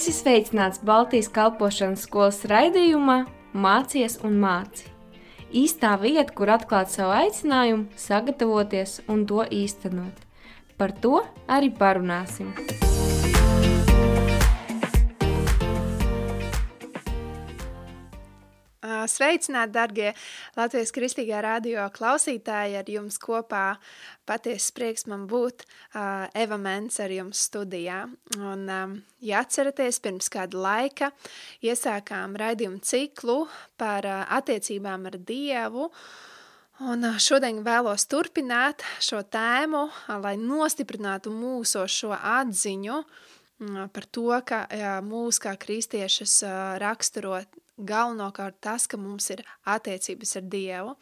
Esi sveicināts Baltijas kalpošanas skolas raidījumā Mācies un māci. Īstā vieta, kur atklāt savu aicinājumu, sagatavoties un to īstenot. Par to arī parunāsim. Sveicināti, darbie Latvijas Kristīgā radio klausītāji! Ar jums kopā patiesa prieks man būt uh, Eva Mens ar jums studijā. Un, um, ja atceraties, pirms kāda laika iesākām raidījumu ciklu par uh, attiecībām ar Dievu. Un šodien vēlos turpināt šo tēmu, lai nostiprinātu mūsu šo atziņu par to, ka mūs kā kristiešus raksturo galvenokārt tas, ka mums ir attiecības ar Dievu.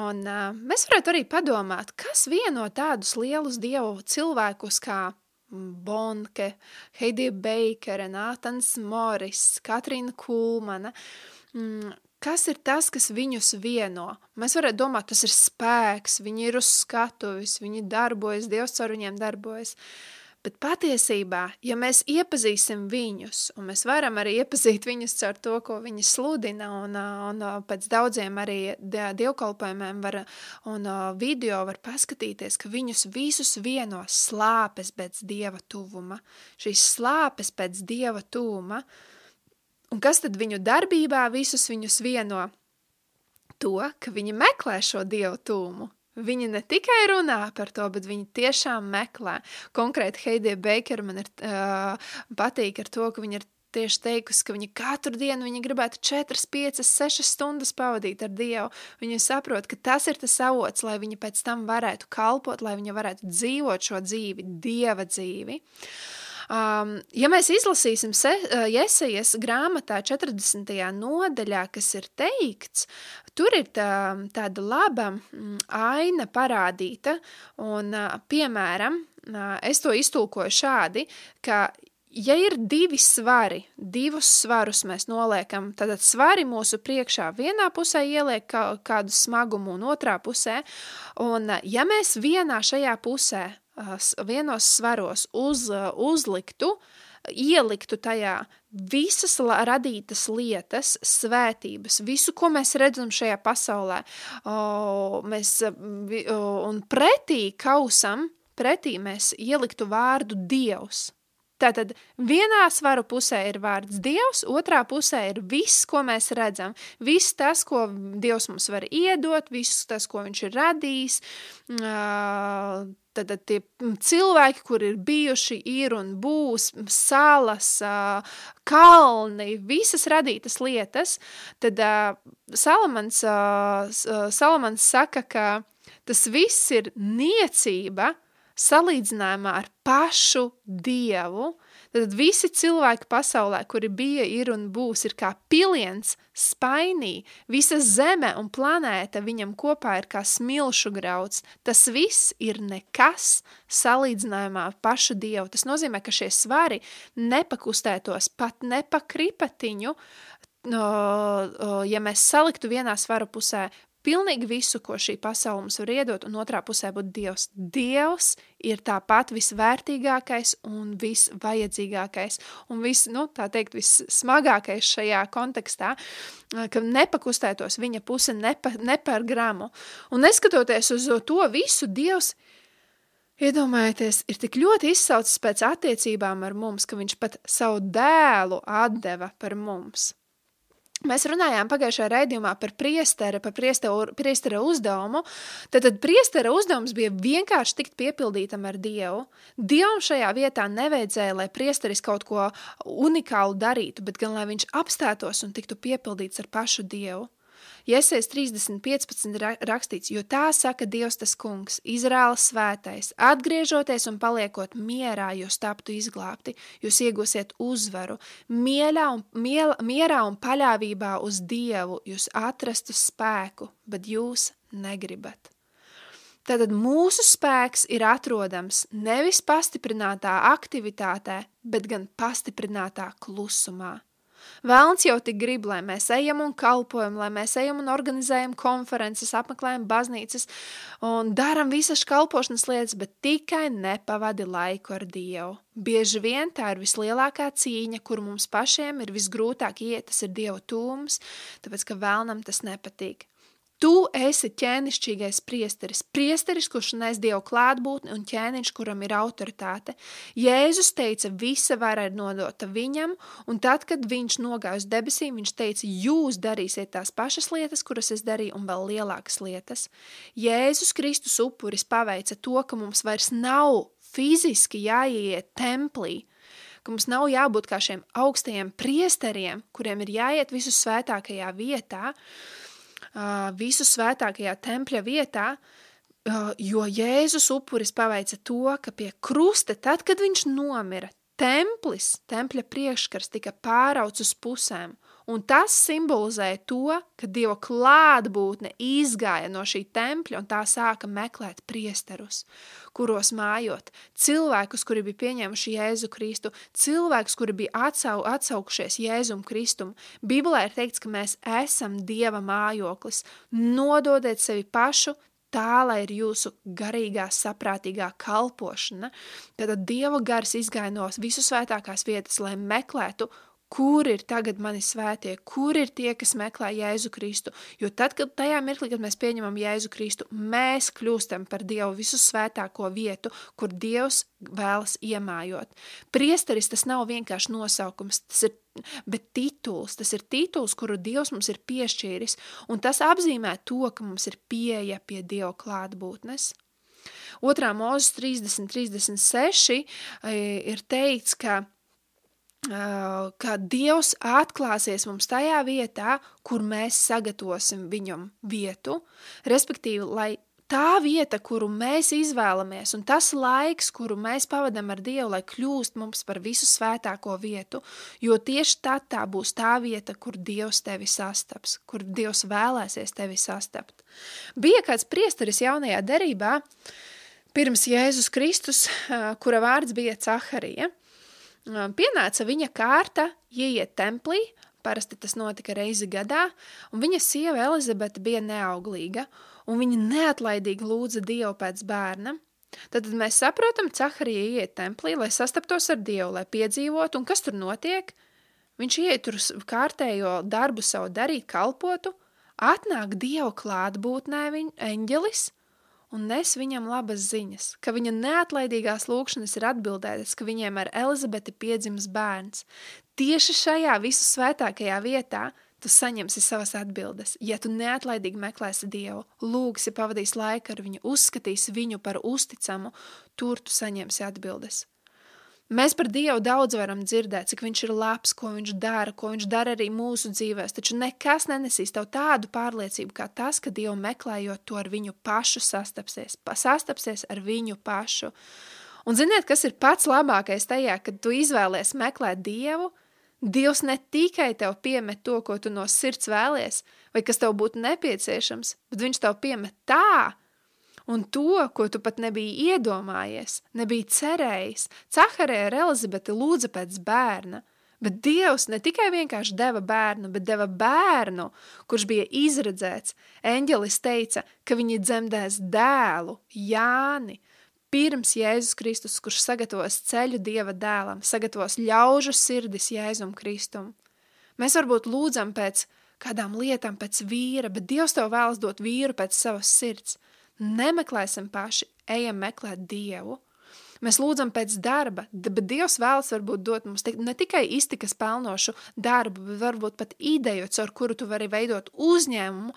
Un uh, mēs varētu arī padomāt, kas vieno tādus lielus Dievu cilvēkus kā Bonke, Heidija Beikere, Nātans Moris, Katrīna Kulmana, mm, kas ir tas, kas viņus vieno? Mēs varētu domāt, tas ir spēks, viņi ir uz skatuvis, viņi darbojas, Dievs caur viņiem darbojas. Uh, Bet patiesībā, ja mēs iepazīsim viņus, un mēs varam arī iepazīt viņus caur to, ko viņi sludina, un, un pēc daudziem arī dievkalpojumiem var, un video var paskatīties, ka viņus visus vieno slāpes pēc Dieva tuvuma. Šīs slāpes pēc Dieva tuvuma. Un kas tad viņu darbībā visus viņus vieno? To, ka viņi meklē šo Dievu tūmu, Viņa ne tikai runā par to, bet viņa tiešām meklē. Konkrēti Heidija Beikera man ir uh, patīk ar to, ka viņa ir tieši teikusi, ka viņa katru dienu viņa gribētu 4, 5, 6 stundas pavadīt ar Dievu. Viņa saprot, ka tas ir tas avots, lai viņa pēc tam varētu kalpot, lai viņa varētu dzīvot šo dzīvi, Dieva dzīvi. Uh, Um, ja mēs izlasīsim Jesajas grāmatā 40. nodaļā, kas ir teikts, tur ir tā, tāda laba mm, aina parādīta, un, piemēram, es to iztulkoju šādi, ka ja ir divi svari, divus svarus mēs noliekam, tad svari mūsu priekšā vienā pusē ieliek kādu smagumu un otrā pusē, un ja mēs vienā šajā pusē vienos svaros uz, uzliktu, ieliktu tajā visas radītas lietas, svētības, visu, ko mēs redzam šajā pasaulē, o, mēs, o, un pretī kausam, pretī mēs ieliktu vārdu Dievs. Tātad vienā svaru pusē ir vārds Dievs, otrā pusē ir viss, ko mēs redzam. Viss tas, ko Dievs mums var iedot, viss tas, ko viņš ir radījis, tad, tad tie cilvēki, kur ir bijuši, ir un būs, salas, kalni, visas radītas lietas, tad Salamans, Salamans saka, ka tas viss ir niecība salīdzinājumā ar pašu Dievu, Tad visi cilvēki pasaulē, kuri bija, ir un būs, ir kā piliens spainī. Visa zeme un planēta viņam kopā ir kā smilšu grauds. Tas viss ir nekas salīdzinājumā ar pašu Dievu. Tas nozīmē, ka šie svari nepakustētos pat ne pa kripatiņu, ja mēs saliktu vienā svaru pusē pilnīgi visu, ko šī pasaule mums var iedot, un otrā pusē būtu Dievs. Dievs ir tāpat visvērtīgākais un visvajadzīgākais, un vis, nu, tā teikt, vissmagākais šajā kontekstā, ka nepakustētos viņa puse ne, pa, ne par gramu. Un neskatoties uz to visu, Dievs Iedomājieties, ir tik ļoti izsaucis pēc attiecībām ar mums, ka viņš pat savu dēlu atdeva par mums. Mēs runājām pagājušajā raidījumā par priesteri, par priestera uzdevumu. Tad, tad priestera uzdevums bija vienkārši tikt piepildītam ar Dievu. Dievam šajā vietā nevajadzēja, lai priesteris kaut ko unikālu darītu, bet gan lai viņš apstātos un tiktu piepildīts ar pašu Dievu. Iesēs 30.15 rakstīts, jo tā saka Dievs tas kungs, Izrēla svētais, atgriežoties un paliekot mierā, jūs taptu izglābti, jūs iegūsiet uzvaru, mierā un, miel, mierā un paļāvībā uz Dievu jūs atrastu spēku, bet jūs negribat. Tātad mūsu spēks ir atrodams nevis pastiprinātā aktivitātē, bet gan pastiprinātā klusumā. Vēlns jau tik grib, lai mēs ejam un kalpojam, lai mēs ejam un organizējam konferences, apmeklējam baznīcas un daram visas kalpošanas lietas, bet tikai nepavadi laiku ar Dievu. Bieži vien tā ir vislielākā cīņa, kur mums pašiem ir visgrūtāk iet, tas ir Dieva tūms, tāpēc, ka vēlnam tas nepatīk. Tu esi ķēnišķīgais priesteris, priesteris, kurš nes Dievu klātbūtni un ķēniņš, kuram ir autoritāte. Jēzus teica, visa vara ir nodota viņam, un tad, kad viņš nogāja uz debesīm, viņš teica, jūs darīsiet tās pašas lietas, kuras es darīju, un vēl lielākas lietas. Jēzus Kristus upuris paveica to, ka mums vairs nav fiziski jāiet templī, ka mums nav jābūt kā šiem augstajiem priesteriem, kuriem ir jāiet visu svētākajā vietā, visu svētākajā tempļa vietā, jo Jēzus upuris paveica to, ka pie krusta, tad, kad viņš nomira, templis, tempļa priekškars tika pārauts uz pusēm, un tas simbolizēja to, ka Dieva klātbūtne izgāja no šī tempļa un tā sāka meklēt priesterus, kuros mājot, cilvēkus, kuri bija pieņēmuši Jēzu Kristu, cilvēkus, kuri bija atsau, atsaukušies Jēzum Kristum. Bibelē ir teikts, ka mēs esam Dieva mājoklis, nododiet sevi pašu, tā, lai ir jūsu garīgā, saprātīgā kalpošana. Tad Dieva gars izgāja no visu svētākās vietas, lai meklētu kur ir tagad mani svētie, kur ir tie, kas meklē Jēzu Kristu. Jo tad, kad tajā mirklī, kad mēs pieņemam Jēzu Kristu, mēs kļūstam par Dievu visu svētāko vietu, kur Dievs vēlas iemājot. Priesteris tas nav vienkārši nosaukums, tas ir bet tituls, tas ir tituls, kuru Dievs mums ir piešķīris, un tas apzīmē to, ka mums ir pieeja pie Dieva klātbūtnes. Otrā mūzes 30, 36 ir teikts, ka ka Dievs atklāsies mums tajā vietā, kur mēs sagatavosim viņam vietu, respektīvi, lai tā vieta, kuru mēs izvēlamies, un tas laiks, kuru mēs pavadam ar Dievu, lai kļūst mums par visu svētāko vietu, jo tieši tad tā būs tā vieta, kur Dievs tevi sastaps, kur Dievs vēlēsies tevi sastapt. Bija kāds priesteris jaunajā derībā, pirms Jēzus Kristus, kura vārds bija Caharija, Pienāca viņa kārta ieiet templī, parasti tas notika reizi gadā, un viņa sieva Elizabete bija neauglīga, un viņa neatlaidīgi lūdza Dievu pēc bērna. Tad mēs saprotam, Caharija ieiet templī, lai sastaptos ar Dievu, lai piedzīvotu, un kas tur notiek? Viņš ieiet tur kārtējo darbu savu darīt, kalpotu, atnāk Dieva klātbūtnē viņa eņģelis, un nes viņam labas ziņas, ka viņa neatlaidīgās lūkšanas ir atbildētas, ka viņiem ar Elizabeti piedzims bērns. Tieši šajā visu svētākajā vietā tu saņemsi savas atbildes. Ja tu neatlaidīgi meklēsi Dievu, lūgsi pavadīs laiku ar viņu, uzskatīsi viņu par uzticamu, tur tu saņemsi atbildes. Mēs par Dievu daudz varam dzirdēt, cik viņš ir labs, ko viņš dara, ko viņš dara arī mūsu dzīvēs, taču nekas nenesīs tev tādu pārliecību kā tas, ka Dievu meklējot to ar viņu pašu sastapsies, sastapsies ar viņu pašu. Un ziniet, kas ir pats labākais tajā, kad tu izvēlies meklēt Dievu? Dievs ne tikai tev piemet to, ko tu no sirds vēlies, vai kas tev būtu nepieciešams, bet viņš tev piemet tā, un to, ko tu pat nebija iedomājies, nebija cerējis. Caharē ar Elizabeti lūdza pēc bērna, bet Dievs ne tikai vienkārši deva bērnu, bet deva bērnu, kurš bija izredzēts. Eņģelis teica, ka viņi dzemdēs dēlu, Jāni, pirms Jēzus Kristus, kurš sagatavos ceļu Dieva dēlam, sagatavos ļaužu sirdis Jēzum Kristum. Mēs varbūt lūdzam pēc kādām lietām, pēc vīra, bet Dievs tev vēlas dot vīru pēc savas sirds – Nemeklēsim paši, ejam meklēt Dievu. Mēs lūdzam pēc darba, bet Dievs vēlas varbūt dot mums ne tikai iztikas pelnošu darbu, bet varbūt pat ideju, caur kuru tu vari veidot uzņēmumu,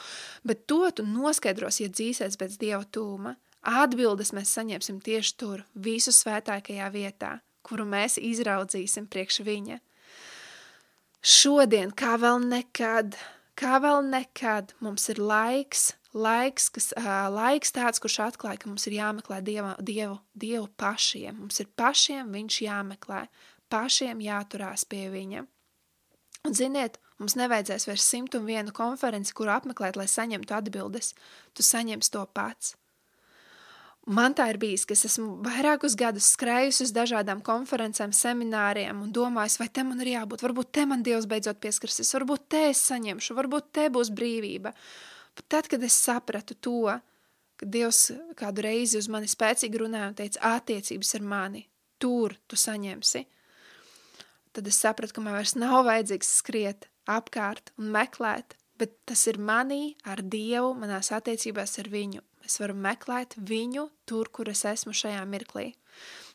bet to tu noskaidros, ja dzīsies pēc Dieva tūma. Atbildes mēs saņemsim tieši tur, visu svētākajā vietā, kuru mēs izraudzīsim priekš viņa. Šodien, kā vēl nekad, kā vēl nekad, mums ir laiks laiks, kas, uh, laiks tāds, kurš atklāja, ka mums ir jāmeklē dieva, dievu, dievu pašiem. Mums ir pašiem viņš jāmeklē, pašiem jāturās pie viņa. Un ziniet, mums nevajadzēs vairs 101 konferenci, kuru apmeklēt, lai saņemtu atbildes. Tu saņemsi to pats. Man tā ir bijis, ka es esmu vairākus gadus skrējusi uz dažādām konferencēm, semināriem un domājis, vai te man ir jābūt, varbūt te man Dievs beidzot pieskarsies, varbūt te es saņemšu, varbūt te būs brīvība. Bet tad, kad es sapratu to, ka Dievs kādu reizi uz mani spēcīgi runāja un teica, attiecības ar mani, tur tu saņemsi, tad es sapratu, ka man vairs nav vajadzīgs skriet apkārt un meklēt, bet tas ir manī ar Dievu, manās attiecībās ar viņu es varu meklēt viņu tur, kur es esmu šajā mirklī.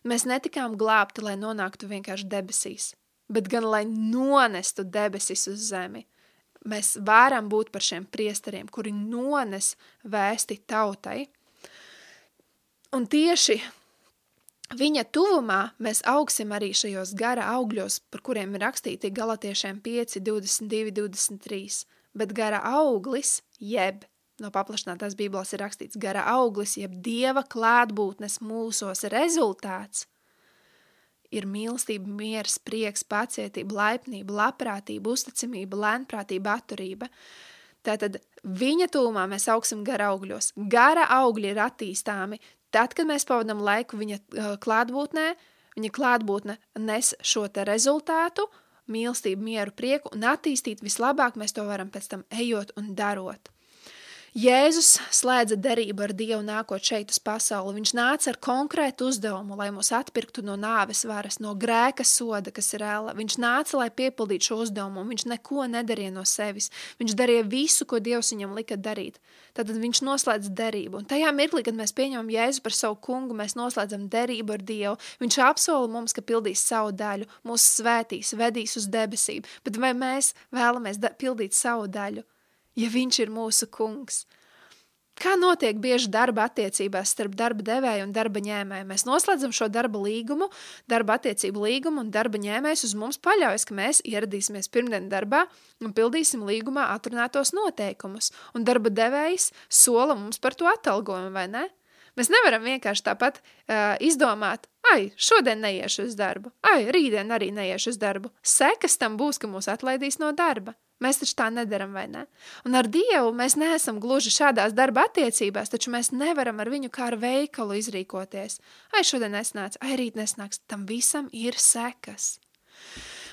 Mēs netikām glābti, lai nonāktu vienkārši debesīs, bet gan lai nonestu debesis uz zemi. Mēs varam būt par šiem priesteriem, kuri nones vēsti tautai. Un tieši viņa tuvumā mēs augsim arī šajos gara augļos, par kuriem ir rakstīti galatiešiem 5, 22, 23. Bet gara auglis, jeb no paplašinātās bībeles ir rakstīts gara auglis, jeb dieva klātbūtnes mūsos rezultāts ir mīlestība, miers, prieks, pacietība, laipnība, labprātība, uzticamība, lēnprātība, atturība. Tātad viņa tūmā mēs augsim gara augļos. Gara augļi ir attīstāmi tad, kad mēs pavadam laiku viņa uh, klātbūtnē, viņa klātbūtne nes šo te rezultātu, mīlestību, mieru, prieku un attīstīt vislabāk mēs to varam pēc tam ejot un darot. Jēzus slēdza derību ar Dievu nākot šeit uz pasauli. Viņš nāca ar konkrētu uzdevumu, lai mūs atpirktu no nāves varas, no grēka soda, kas ir ēla. Viņš nāca, lai piepildītu šo uzdevumu, un viņš neko nedarīja no sevis. Viņš darīja visu, ko Dievs viņam lika darīt. Tad viņš noslēdz derību. Un tajā mirklī, kad mēs pieņemam Jēzu par savu kungu, mēs noslēdzam derību ar Dievu. Viņš apsola mums, ka pildīs savu daļu, mūs svētīs, vedīs uz debesīm. Bet vai mēs vēlamies pildīt savu daļu? Ja viņš ir mūsu kungs. Kā notiek bieži darba attiecībās starp darba devēju un darba ņēmēju? Mēs noslēdzam šo darba līgumu, darba attiecību līgumu, un darba ņēmējs uz mums paļaujas, ka mēs ieradīsimies pirmdien darbā un pildīsim līgumā atrunātos noteikumus, un darba devējs sola mums par to atalgojumu, vai ne? Mēs nevaram vienkārši tāpat uh, izdomāt, ai, šodien neiešu uz darbu, ai, rītdien arī neiešu uz darbu. Sekas tam būs, ka mūs atlaidīs no darba. Mēs taču tā nedaram, vai ne? Un ar Dievu mēs neesam gluži šādās darba attiecībās, taču mēs nevaram ar viņu kā ar veikalu izrīkoties. Ai, šodien nesnāc, ai, rīt nesnāks, tam visam ir sekas.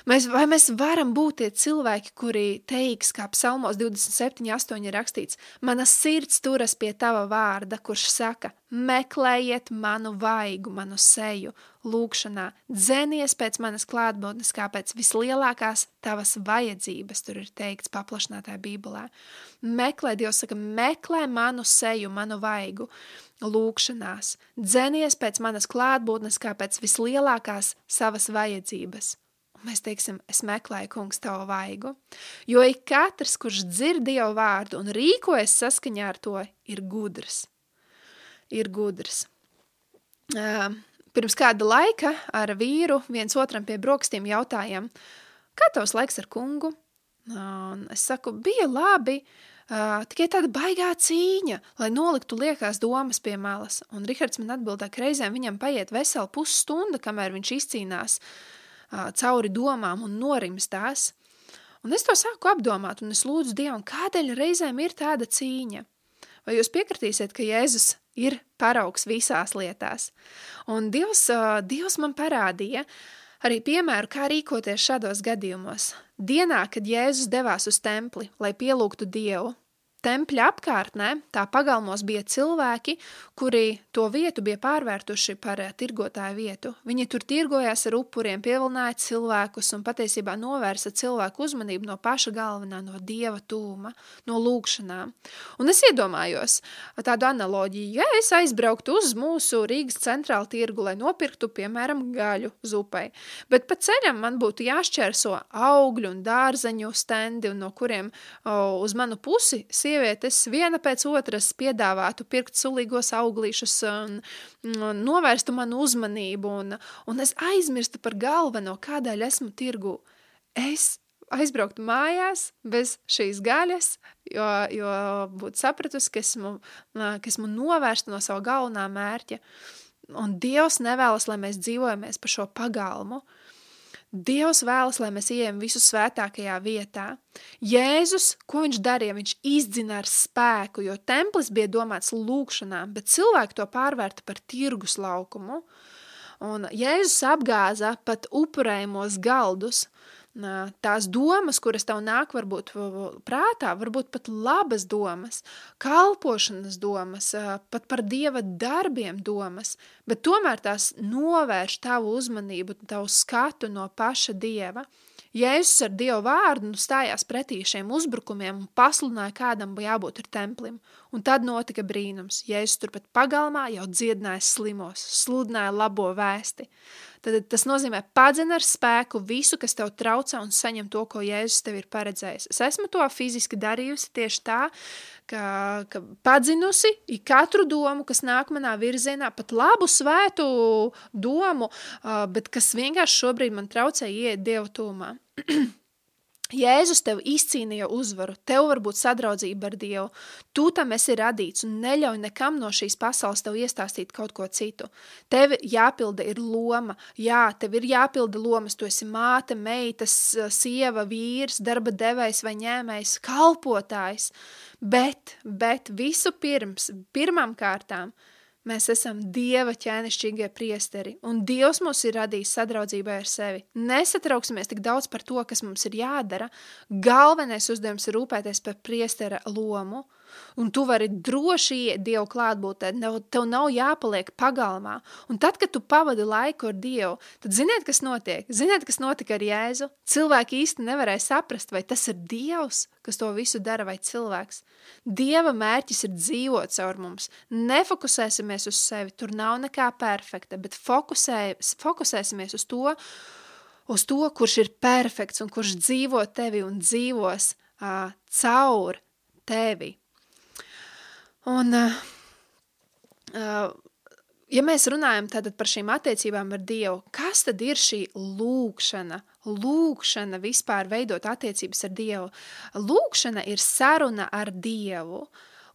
Mēs, vai mēs varam būt tie cilvēki, kuri teiks, kā psalmos 27, 8 ir rakstīts, mana sirds turas pie tava vārda, kurš saka, meklējiet manu vaigu, manu seju, lūkšanā, dzenies pēc manas klātbūtnes, kā pēc vislielākās tavas vajadzības, tur ir teikts paplašinātā bībelē. Meklē, Dievs saka, meklē manu seju, manu vaigu, lūkšanās, dzenies pēc manas klātbūtnes, kā pēc vislielākās savas vajadzības mēs teiksim, es meklēju, kungs, tavu vaigu. Jo ik katrs, kurš dzird Dievu vārdu un rīkojas saskaņā ar to, ir gudrs. Ir gudrs. Uh, pirms kāda laika ar vīru viens otram pie brokastīm jautājām, kā tavs laiks ar kungu? Un es saku, bija labi, uh, tikai tāda baigā cīņa, lai noliktu liekās domas pie malas. Un Rihards man atbildēja, ka reizēm viņam paiet vesela pusstunda, kamēr viņš izcīnās uh, cauri domām un norims tās. Un es to sāku apdomāt, un es lūdzu Dievam, kādēļ reizēm ir tāda cīņa? Vai jūs piekritīsiet, ka Jēzus ir paraugs visās lietās? Un Dievs, Dievs man parādīja arī piemēru, kā rīkoties šādos gadījumos. Dienā, kad Jēzus devās uz templi, lai pielūgtu Dievu, Tempļa apkārtnē, tā pagalmos bija cilvēki, kuri to vietu bija pārvērtuši par eh, tirgotāju vietu. Viņi tur tirgojās ar upuriem, pievilināja cilvēkus un patiesībā novērsa cilvēku uzmanību no paša galvenā, no dieva tūma, no lūkšanām. Un es iedomājos tādu analoģiju, ja es aizbrauktu uz mūsu Rīgas centrālu tirgu, lai nopirktu, piemēram, gaļu zupai, bet pa ceļam man būtu jāšķērso augļu un dārzeņu stendi, un no kuriem o, uz manu pusi sievietes viena pēc otras piedāvātu pirkt sulīgos auglīšus un, un novērstu manu uzmanību, un, un es aizmirstu par galveno, kādēļ esmu tirgu. Es aizbrauktu mājās bez šīs gaļas, jo, jo būtu sapratusi, ka esmu, ka esmu novērsta no sava galvenā mērķa. Un Dievs nevēlas, lai mēs dzīvojamies pa šo pagalmu. Dievs vēlas, lai mēs ejam visu svētākajā vietā. Jēzus, ko viņš darīja, viņš izdzina ar spēku, jo templis bija domāts lūkšanām, bet cilvēki to pārvērta par tirgus laukumu. Un Jēzus apgāza pat upurējumos galdus, tās domas, kuras tev nāk varbūt prātā, varbūt pat labas domas, kalpošanas domas, pat par Dieva darbiem domas, bet tomēr tās novērš tavu uzmanību, tavu skatu no paša Dieva. Jēzus ar Dievu vārdu nu stājās pretī šiem uzbrukumiem un pasludināja, kādam jābūt ar templim. Un tad notika brīnums. Jēzus turpat pagalmā jau dziedināja slimos, sludināja labo vēsti. Tad tas nozīmē padzen ar spēku visu, kas tev traucē un saņem to, ko Jēzus tev ir paredzējis. Es esmu to fiziski darījusi tieši tā, ka, ka padzinusi katru domu, kas nāk manā virzienā, pat labu svētu domu, bet kas vienkārši šobrīd man traucē iet Dievu tūmā. Jēzus tev izcīnīja uzvaru, tev var būt sadraudzība ar Dievu. Tu tam esi radīts un neļauj nekam no šīs pasaules tev iestāstīt kaut ko citu. Tev jāpilda ir loma, jā, tev ir jāpilda lomas, tu esi māte, meitas, sieva, vīrs, darba devējs vai ņēmējs, kalpotājs, bet, bet visu pirms, pirmām kārtām – Mēs esam Dieva ķēnišķīgie priesteri, un Dievs mūs ir radījis sadraudzībai ar sevi. Nesatrauksimies tik daudz par to, kas mums ir jādara. Galvenais uzdevums ir rūpēties par priestera lomu – un tu vari droši iet Dievu klātbūtē, tev nav jāpaliek pagalmā. Un tad, kad tu pavadi laiku ar Dievu, tad ziniet, kas notiek? Ziniet, kas notika ar Jēzu? Cilvēki īsti nevarēja saprast, vai tas ir Dievs, kas to visu dara, vai cilvēks. Dieva mērķis ir dzīvot caur mums. Nefokusēsimies uz sevi, tur nav nekā perfekta, bet fokusē, fokusēsimies uz to, uz to, kurš ir perfekts un kurš dzīvo tevi un dzīvos uh, caur tevi. Un, uh, ja mēs runājam par šīm attiecībām ar Dievu, kas tad ir šī lūkšana? Lūkšana vispār veidot attiecības ar Dievu. Lūkšana ir saruna ar Dievu.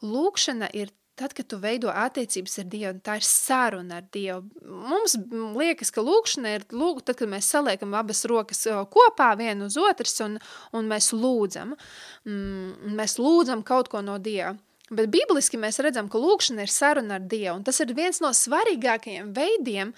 Lūkšana ir tad, kad tu veido attiecības ar Dievu, tā ir saruna ar Dievu. Mums liekas, ka lūkšana ir lūk, tad, kad mēs saliekam abas rokas kopā vienu uz otras un, un mēs lūdzam. Mm, mēs lūdzam kaut ko no Dieva. Bet bibliski mēs redzam, ka lūkšana ir saruna ar Dievu, un tas ir viens no svarīgākajiem veidiem,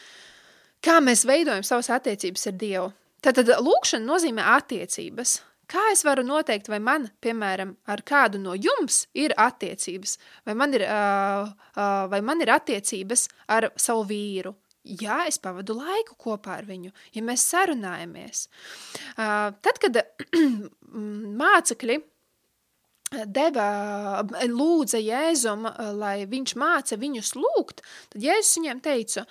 kā mēs veidojam savas attiecības ar Dievu. Tātad lūkšana nozīmē attiecības. Kā es varu noteikt, vai man, piemēram, ar kādu no jums ir attiecības, vai man ir, uh, uh, vai man ir attiecības ar savu vīru? Jā, es pavadu laiku kopā ar viņu, ja mēs sarunājamies. Uh, tad, kad mācekļi deva, lūdza Jēzum, lai viņš māca viņus lūgt, tad Jēzus viņiem teica,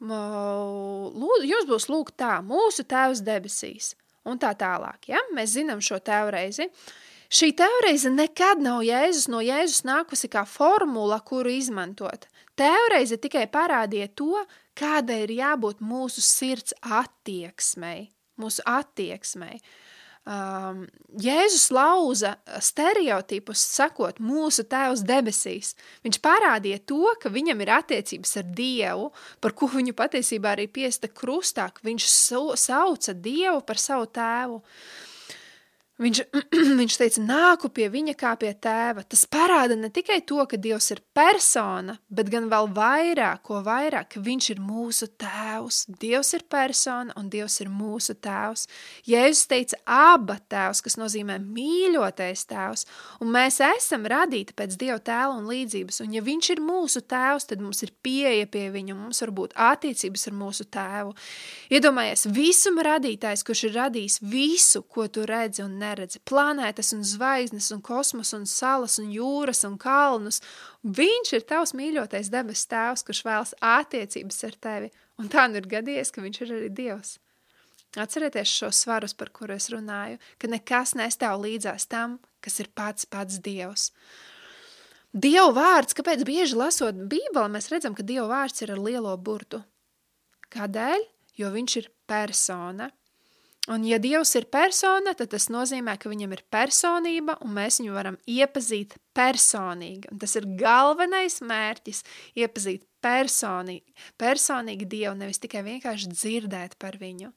lūd, jums būs lūgt tā, mūsu tēvs debesīs, un tā tālāk, ja? Mēs zinām šo tēvreizi. Šī tēvreize nekad nav Jēzus no Jēzus nākusi kā formula, kuru izmantot. Tēvreize tikai parādīja to, kāda ir jābūt mūsu sirds attieksmei, mūsu attieksmei. Uh, um, Jēzus lauza stereotipus, sakot, mūsu tēvs debesīs. Viņš parādīja to, ka viņam ir attiecības ar Dievu, par ko viņu patiesībā arī piesta krustā, viņš sauca Dievu par savu tēvu. Uh, Viņš, viņš teica, nāku pie viņa kā pie tēva. Tas parāda ne tikai to, ka Dievs ir persona, bet gan vēl vairāk, ko vairāk, ka viņš ir mūsu tēvs. Dievs ir persona un Dievs ir mūsu tēvs. Jēzus teica aba tēvs, kas nozīmē mīļotais tēvs, un mēs esam radīti pēc Dieva tēla un līdzības, un ja viņš ir mūsu tēvs, tad mums ir pieeja pie viņa, mums var būt attiecības ar mūsu tēvu. Iedomājies, visuma radītājs, kurš ir radījis visu, ko tu redzi un ne neredzi planētas un zvaigznes un kosmos un salas un jūras un kalnus. Viņš ir tavs mīļotais debes tēvs, kurš vēlas attiecības ar tevi. Un tā nu ir gadījies, ka viņš ir arī Dievs. Atcerieties šo svarus, par kuru es runāju, ka nekas nestāv līdzās tam, kas ir pats pats Dievs. Dieva vārds, kāpēc bieži lasot Bībeli, mēs redzam, ka Dieva vārds ir ar lielo burtu. Kādēļ? Jo viņš ir persona. Un ja Dievs ir persona, tad tas nozīmē, ka viņam ir personība un mēs viņu varam iepazīt personīgi. Un tas ir galvenais mērķis – iepazīt personīgi, personīgi Dievu, nevis tikai vienkārši dzirdēt par viņu.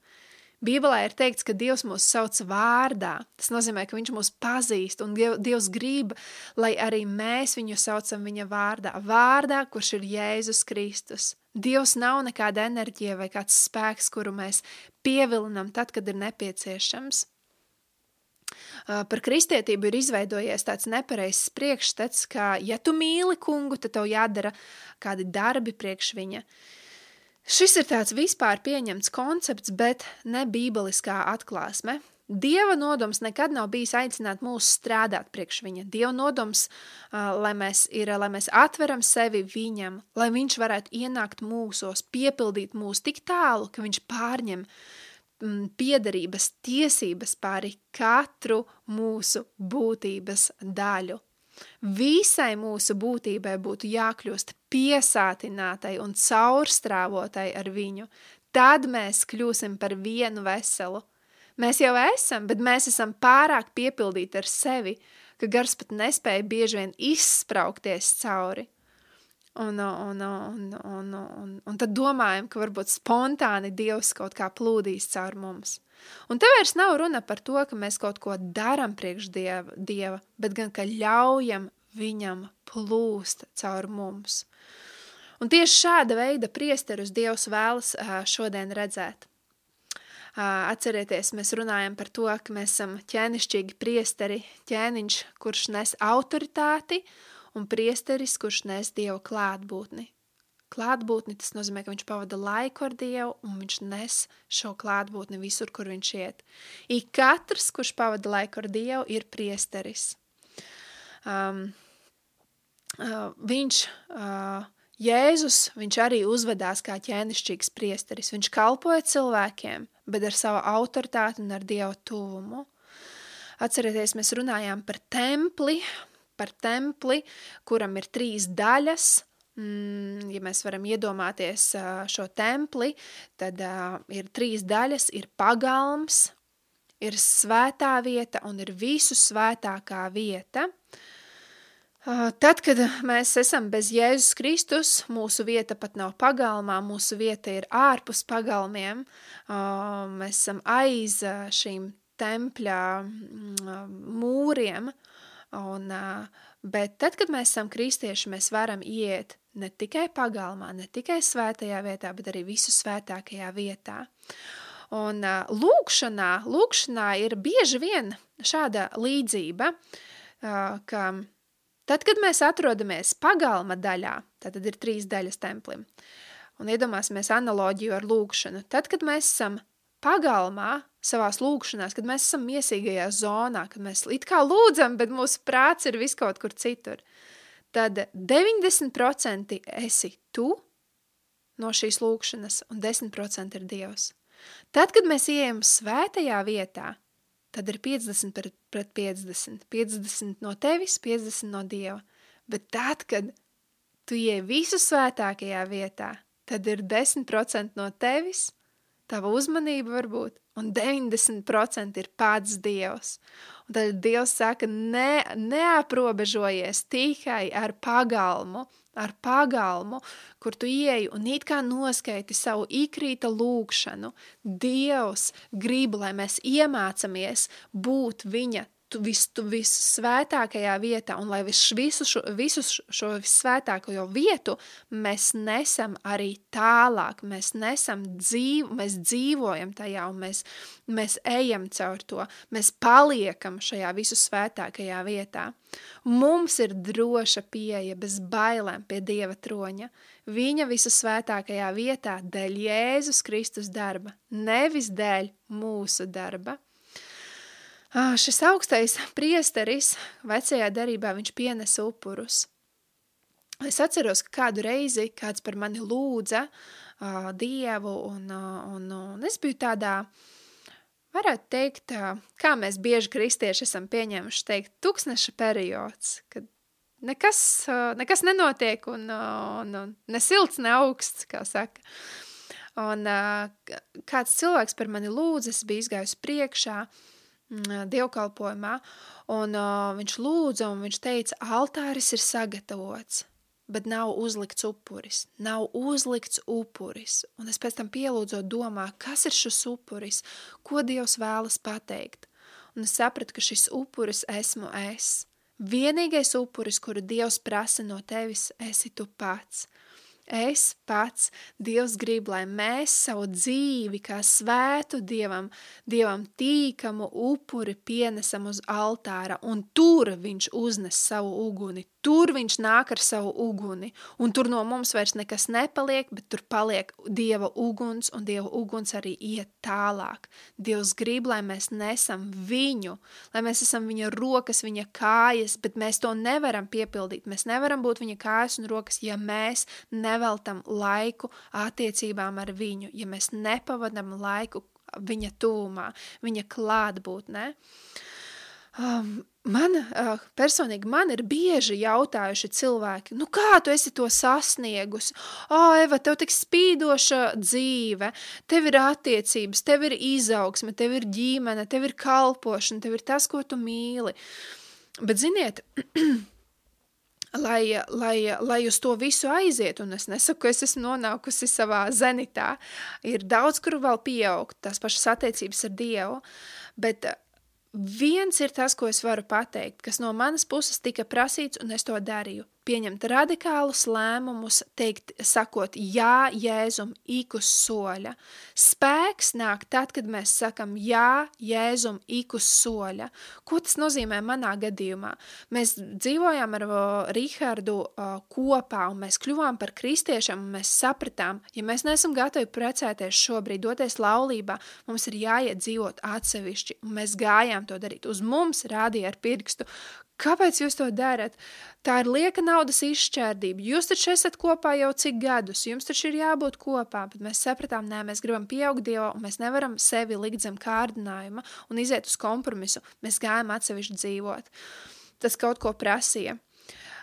Bībelē ir teikts, ka Dievs mūs sauc vārdā. Tas nozīmē, ka viņš mūs pazīst un Dievs grib, lai arī mēs viņu saucam viņa vārdā. Vārdā, kurš ir Jēzus Kristus. Dievs nav nekāda enerģija vai kāds spēks, kuru mēs pievilinam tad, kad ir nepieciešams. Par kristietību ir izveidojies tāds nepareizs priekšstats, ka, ja tu mīli kungu, tad tev jādara kādi darbi priekš viņa. Šis ir tāds vispār pieņemts koncepts, bet ne bībeliskā atklāsme. Dieva nodoms nekad nav bijis aicināt mūs strādāt priekš viņa. Dieva nodoms, lai mēs, ir, lai mēs atveram sevi viņam, lai viņš varētu ienākt mūsos, piepildīt mūs tik tālu, ka viņš pārņem piederības tiesības pāri katru mūsu būtības daļu. Visai mūsu būtībai būtu jākļūst piesātinātai un caurstrāvotai ar viņu. Tad mēs kļūsim par vienu veselu. Mēs jau esam, bet mēs esam pārāk piepildīti ar sevi, ka gars pat nespēja bieži vien izspraukties cauri. Un, un, un, un, un, un tad domājam, ka varbūt spontāni Dievs kaut kā plūdīs caur mums. Un te vairs nav runa par to, ka mēs kaut ko daram priekš dieva, dieva, bet gan, ka ļaujam viņam plūst caur mums. Un tieši šāda veida priesterus Dievs vēlas šodien redzēt. Atcerieties, mēs runājam par to, ka mēs esam ķēnišķīgi priesteri, ķēniņš, kurš nes autoritāti, un priesteris, kurš nes Dieva klātbūtni. Klātbūtni tas nozīmē, ka viņš pavada laiku ar Dievu, un viņš nes šo klātbūtni visur, kur viņš iet. Ik katrs, kurš pavada laiku ar Dievu, ir priesteris. Um, uh, viņš uh, Jēzus, viņš arī uzvedās kā ķēnišķīgs priesteris. Viņš kalpoja cilvēkiem, bet ar savu autoritāti un ar Dievu tuvumu. Atcerieties, mēs runājām par templi, par templi, kuram ir trīs daļas. Mm, ja mēs varam iedomāties šo templi, tad ir trīs daļas, ir pagalms, ir svētā vieta un ir visu svētākā vieta – Tad, kad mēs esam bez Jēzus Kristus, mūsu vieta pat nav pagalmā, mūsu vieta ir ārpus pagalmiem, mēs esam aiz šīm tempļa mūriem, un, bet tad, kad mēs esam kristieši, mēs varam iet ne tikai pagalmā, ne tikai svētajā vietā, bet arī visu svētākajā vietā. Un lūkšanā, lūkšanā ir bieži vien šāda līdzība, ka Tad, kad mēs atrodamies pagalma daļā, tad ir trīs daļas templim, un iedomāsimies analoģiju ar lūkšanu, tad, kad mēs esam pagalmā, savās lūkšanās, kad mēs esam miesīgajā zonā, kad mēs it kā lūdzam, bet mūsu prāts ir vis kaut kur citur, tad 90% esi tu no šīs lūkšanas un 10% ir Dievs. Tad, kad mēs ieejam svētajā vietā, tad ir 50 pret, pret 50. 50 no tevis, 50 no Dieva. Bet tad, kad tu ieej visu svētākajā vietā, tad ir 10% no tevis, tava uzmanība varbūt, un 90% ir pats Dievs. Un tad Dievs saka, ne, neaprobežojies tikai ar pagalmu, ar pagalmu, kur tu ieeji un it kā noskaiti savu ikrīta lūkšanu. Dievs grib, lai mēs iemācamies būt viņa vis, vissvētākajā vietā, un lai vis, visu, šo, visu šo vissvētākajo vietu mēs nesam arī tālāk, mēs nesam dzīv, mēs dzīvojam tajā, un mēs, mēs ejam caur to, mēs paliekam šajā visu svētākajā vietā. Mums ir droša pieeja bez bailēm pie Dieva troņa, viņa visu svētākajā vietā dēļ Jēzus Kristus darba, nevis dēļ mūsu darba. Ah, šis augstais priesteris vecajā derībā viņš pienesa upurus. Es atceros, ka kādu reizi kāds par mani lūdza uh, Dievu, un, uh, un, un es biju tādā, varētu teikt, kā mēs bieži kristieši esam pieņēmuši teikt, tuksneša periods, kad nekas, nekas nenotiek un, un, un ne silts, ne augsts, kā saka. Un kāds cilvēks par mani lūdza, es biju izgājusi priekšā, uh, dievkalpojumā, un uh, viņš lūdza, un viņš teica, altāris ir sagatavots, bet nav uzlikts upuris. Nav uzlikts upuris. Un es pēc tam pielūdzot domā, kas ir šis upuris, ko Dievs vēlas pateikt. Un es sapratu, ka šis upuris esmu es. Vienīgais upuris, kuru Dievs prasa no tevis, esi tu pats. Es pats, Dievs grib, lai mēs savu dzīvi kā svētu Dievam, Dievam tīkamu upuri pienesam uz altāra, un tur viņš uznes savu uguni, Tur viņš nāk ar savu uguni, un tur no mums vairs nekas nepaliek, bet tur paliek Dieva uguns, un Dieva uguns arī iet tālāk. Dievs grib, lai mēs nesam viņu, lai mēs esam viņa rokas, viņa kājas, bet mēs to nevaram piepildīt. Mēs nevaram būt viņa kājas un rokas, ja mēs neveltam laiku attiecībām ar viņu, ja mēs nepavadam laiku viņa tūmā, viņa klātbūtnē. Um, Man uh, personīgi man ir bieži jautājuši cilvēki, nu kā tu esi to sasniegusi? O, oh, Eva, tev tik spīdoša dzīve, tev ir attiecības, tev ir izaugsme, tev ir ģimene, tev ir kalpošana, tev ir tas, ko tu mīli. Bet ziniet, lai, lai, lai uz to visu aiziet, un es nesaku, ka es esmu nonākusi savā zenitā, ir daudz, kur vēl pieaugt, tās pašas attiecības ar Dievu, bet Viens ir tas, ko es varu pateikt, kas no manas puses tika prasīts, un es to darīju pieņemt radikālus lēmumus, teikt, sakot jā Jēzum ik uz soļa. Spēks nāk tad, kad mēs sakam jā Jēzum ik uz soļa. Ko tas nozīmē manā gadījumā? Mēs dzīvojām ar Rihardu kopā un mēs kļuvām par kristiešiem un mēs sapratām, ja mēs neesam gatavi precēties šobrīd, doties laulībā, mums ir jāiet dzīvot atsevišķi un mēs gājām to darīt. Uz mums rādīja ar pirkstu, Kāpēc jūs to darat? Tā ir lieka naudas izšķērdība. Jūs taču esat kopā jau cik gadus, jums taču ir jābūt kopā, bet mēs sapratām, nē, mēs gribam pieaugt Dievā, un mēs nevaram sevi likt zem kārdinājuma un iziet uz kompromisu. Mēs gājam atsevišķi dzīvot. Tas kaut ko prasīja.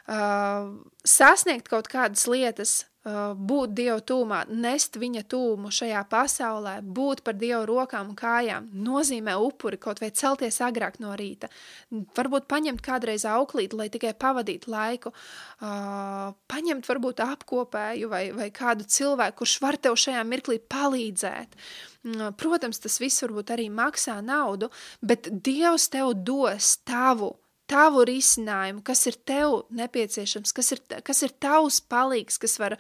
Uh, sasniegt kaut kādas lietas, Uh, būt Dieva tūmā, nest viņa tūmu šajā pasaulē, būt par Dieva rokām un kājām, nozīmē upuri, kaut vai celties agrāk no rīta. Varbūt paņemt kādreiz auklīt, lai tikai pavadītu laiku, uh, paņemt varbūt apkopēju vai, vai kādu cilvēku, kurš var tev šajā mirklī palīdzēt. Protams, tas viss varbūt arī maksā naudu, bet Dievs tev dos tavu tavu risinājumu, kas ir tev nepieciešams, kas ir, kas ir tavs palīgs, kas var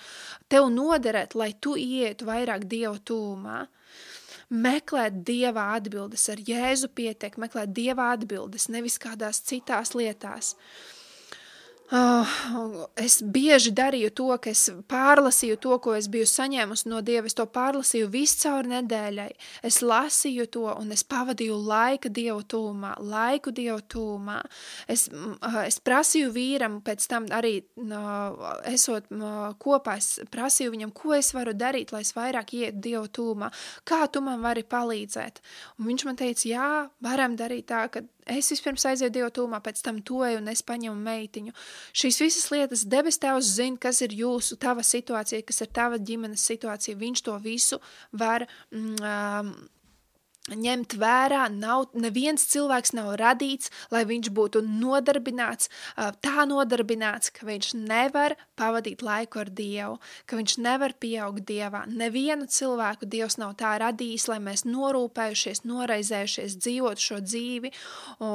tev noderēt, lai tu ietu vairāk Dieva tūmā. Meklēt Dieva atbildes, ar Jēzu pietiek, meklēt Dieva atbildes, nevis kādās citās lietās. Uh, es bieži darīju to, ka es pārlasīju to, ko es biju saņēmusi no Dieva. Es to pārlasīju visu caur nedēļai. Es lasīju to un es pavadīju laika Dievu tūmā, laiku Dievu tūmā. Es, es prasīju vīram pēc tam arī, esot kopā, es prasīju viņam, ko es varu darīt, lai es vairāk ietu Dievu tūmā. Kā tu man vari palīdzēt? Un viņš man teica, jā, varam darīt tā, ka Es vispirms aizēju Dievu tūmā, pēc tam toju un es paņemu meitiņu. Šīs visas lietas debes tevs zina, kas ir jūsu, tava situācija, kas ir tava ģimenes situācija. Viņš to visu var mm, ņemt vērā, nav, neviens cilvēks nav radīts, lai viņš būtu nodarbināts, tā nodarbināts, ka viņš nevar pavadīt laiku ar Dievu, ka viņš nevar pieaugt Dievā. Nevienu cilvēku Dievs nav tā radījis, lai mēs norūpējušies, noraizējušies, dzīvot šo dzīvi, o,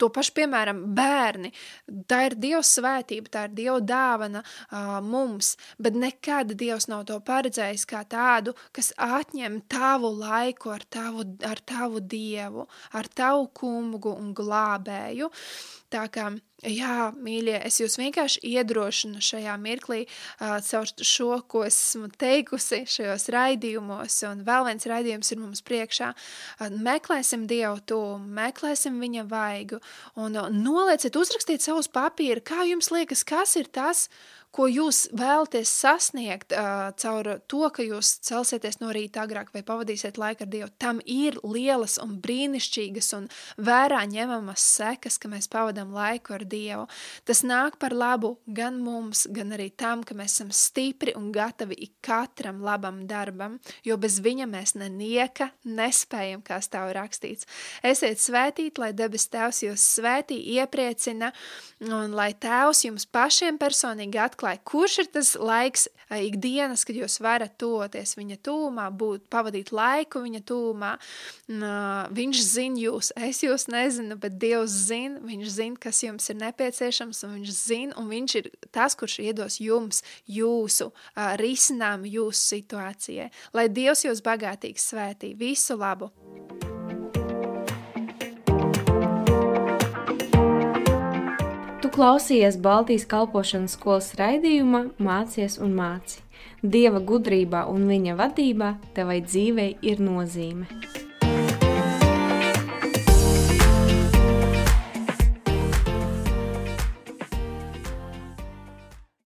To pašu, piemēram, bērni. Tā ir Dieva svētība, tā ir Dieva dāvana uh, mums, bet nekad Dievs nav to paredzējis kā tādu, kas atņem tavu laiku ar tavu, ar tavu Dievu, ar tavu kungu un glābēju. Tā kā, jā, mīļie, es jūs vienkārši iedrošinu šajā mirklī uh, caur šo, ko esmu teikusi šajos raidījumos, un vēl viens raidījums ir mums priekšā. Uh, meklēsim Dievu tūmu, meklēsim viņa vaigu, un uh, nolieciet, uzrakstiet savus papīru, kā jums liekas, kas ir tas, uh, ko jūs vēlaties sasniegt uh, caur to, ka jūs celsieties no rīta agrāk vai pavadīsiet laiku ar Dievu, tam ir lielas un brīnišķīgas un vērā ņemamas sekas, ka mēs pavadām laiku ar Dievu. Tas nāk par labu gan mums, gan arī tam, ka mēs esam stipri un gatavi ik katram labam darbam, jo bez viņa mēs nenieka nespējam, kā stāv rakstīts. Esiet svētīt, lai debes Tēvs jūs svētī, iepriecina, un lai Tēvs jums pašiem personīgi atklāt atklāja, kurš ir tas laiks ikdienas, kad jūs varat toties viņa tūmā, būt, pavadīt laiku viņa tūmā. Viņš zina jūs, es jūs nezinu, bet Dievs zina, viņš zina, kas jums ir nepieciešams, un viņš zina, un viņš ir tas, kurš iedos jums jūsu risinājumu jūsu situācijai. Lai Dievs jūs bagātīgi svētī. Visu labu! Klausījies Baltijas kalpošanas skolas raidījumā Mācies un māci. Dieva gudrībā un viņa vadībā tevai dzīvei ir nozīme.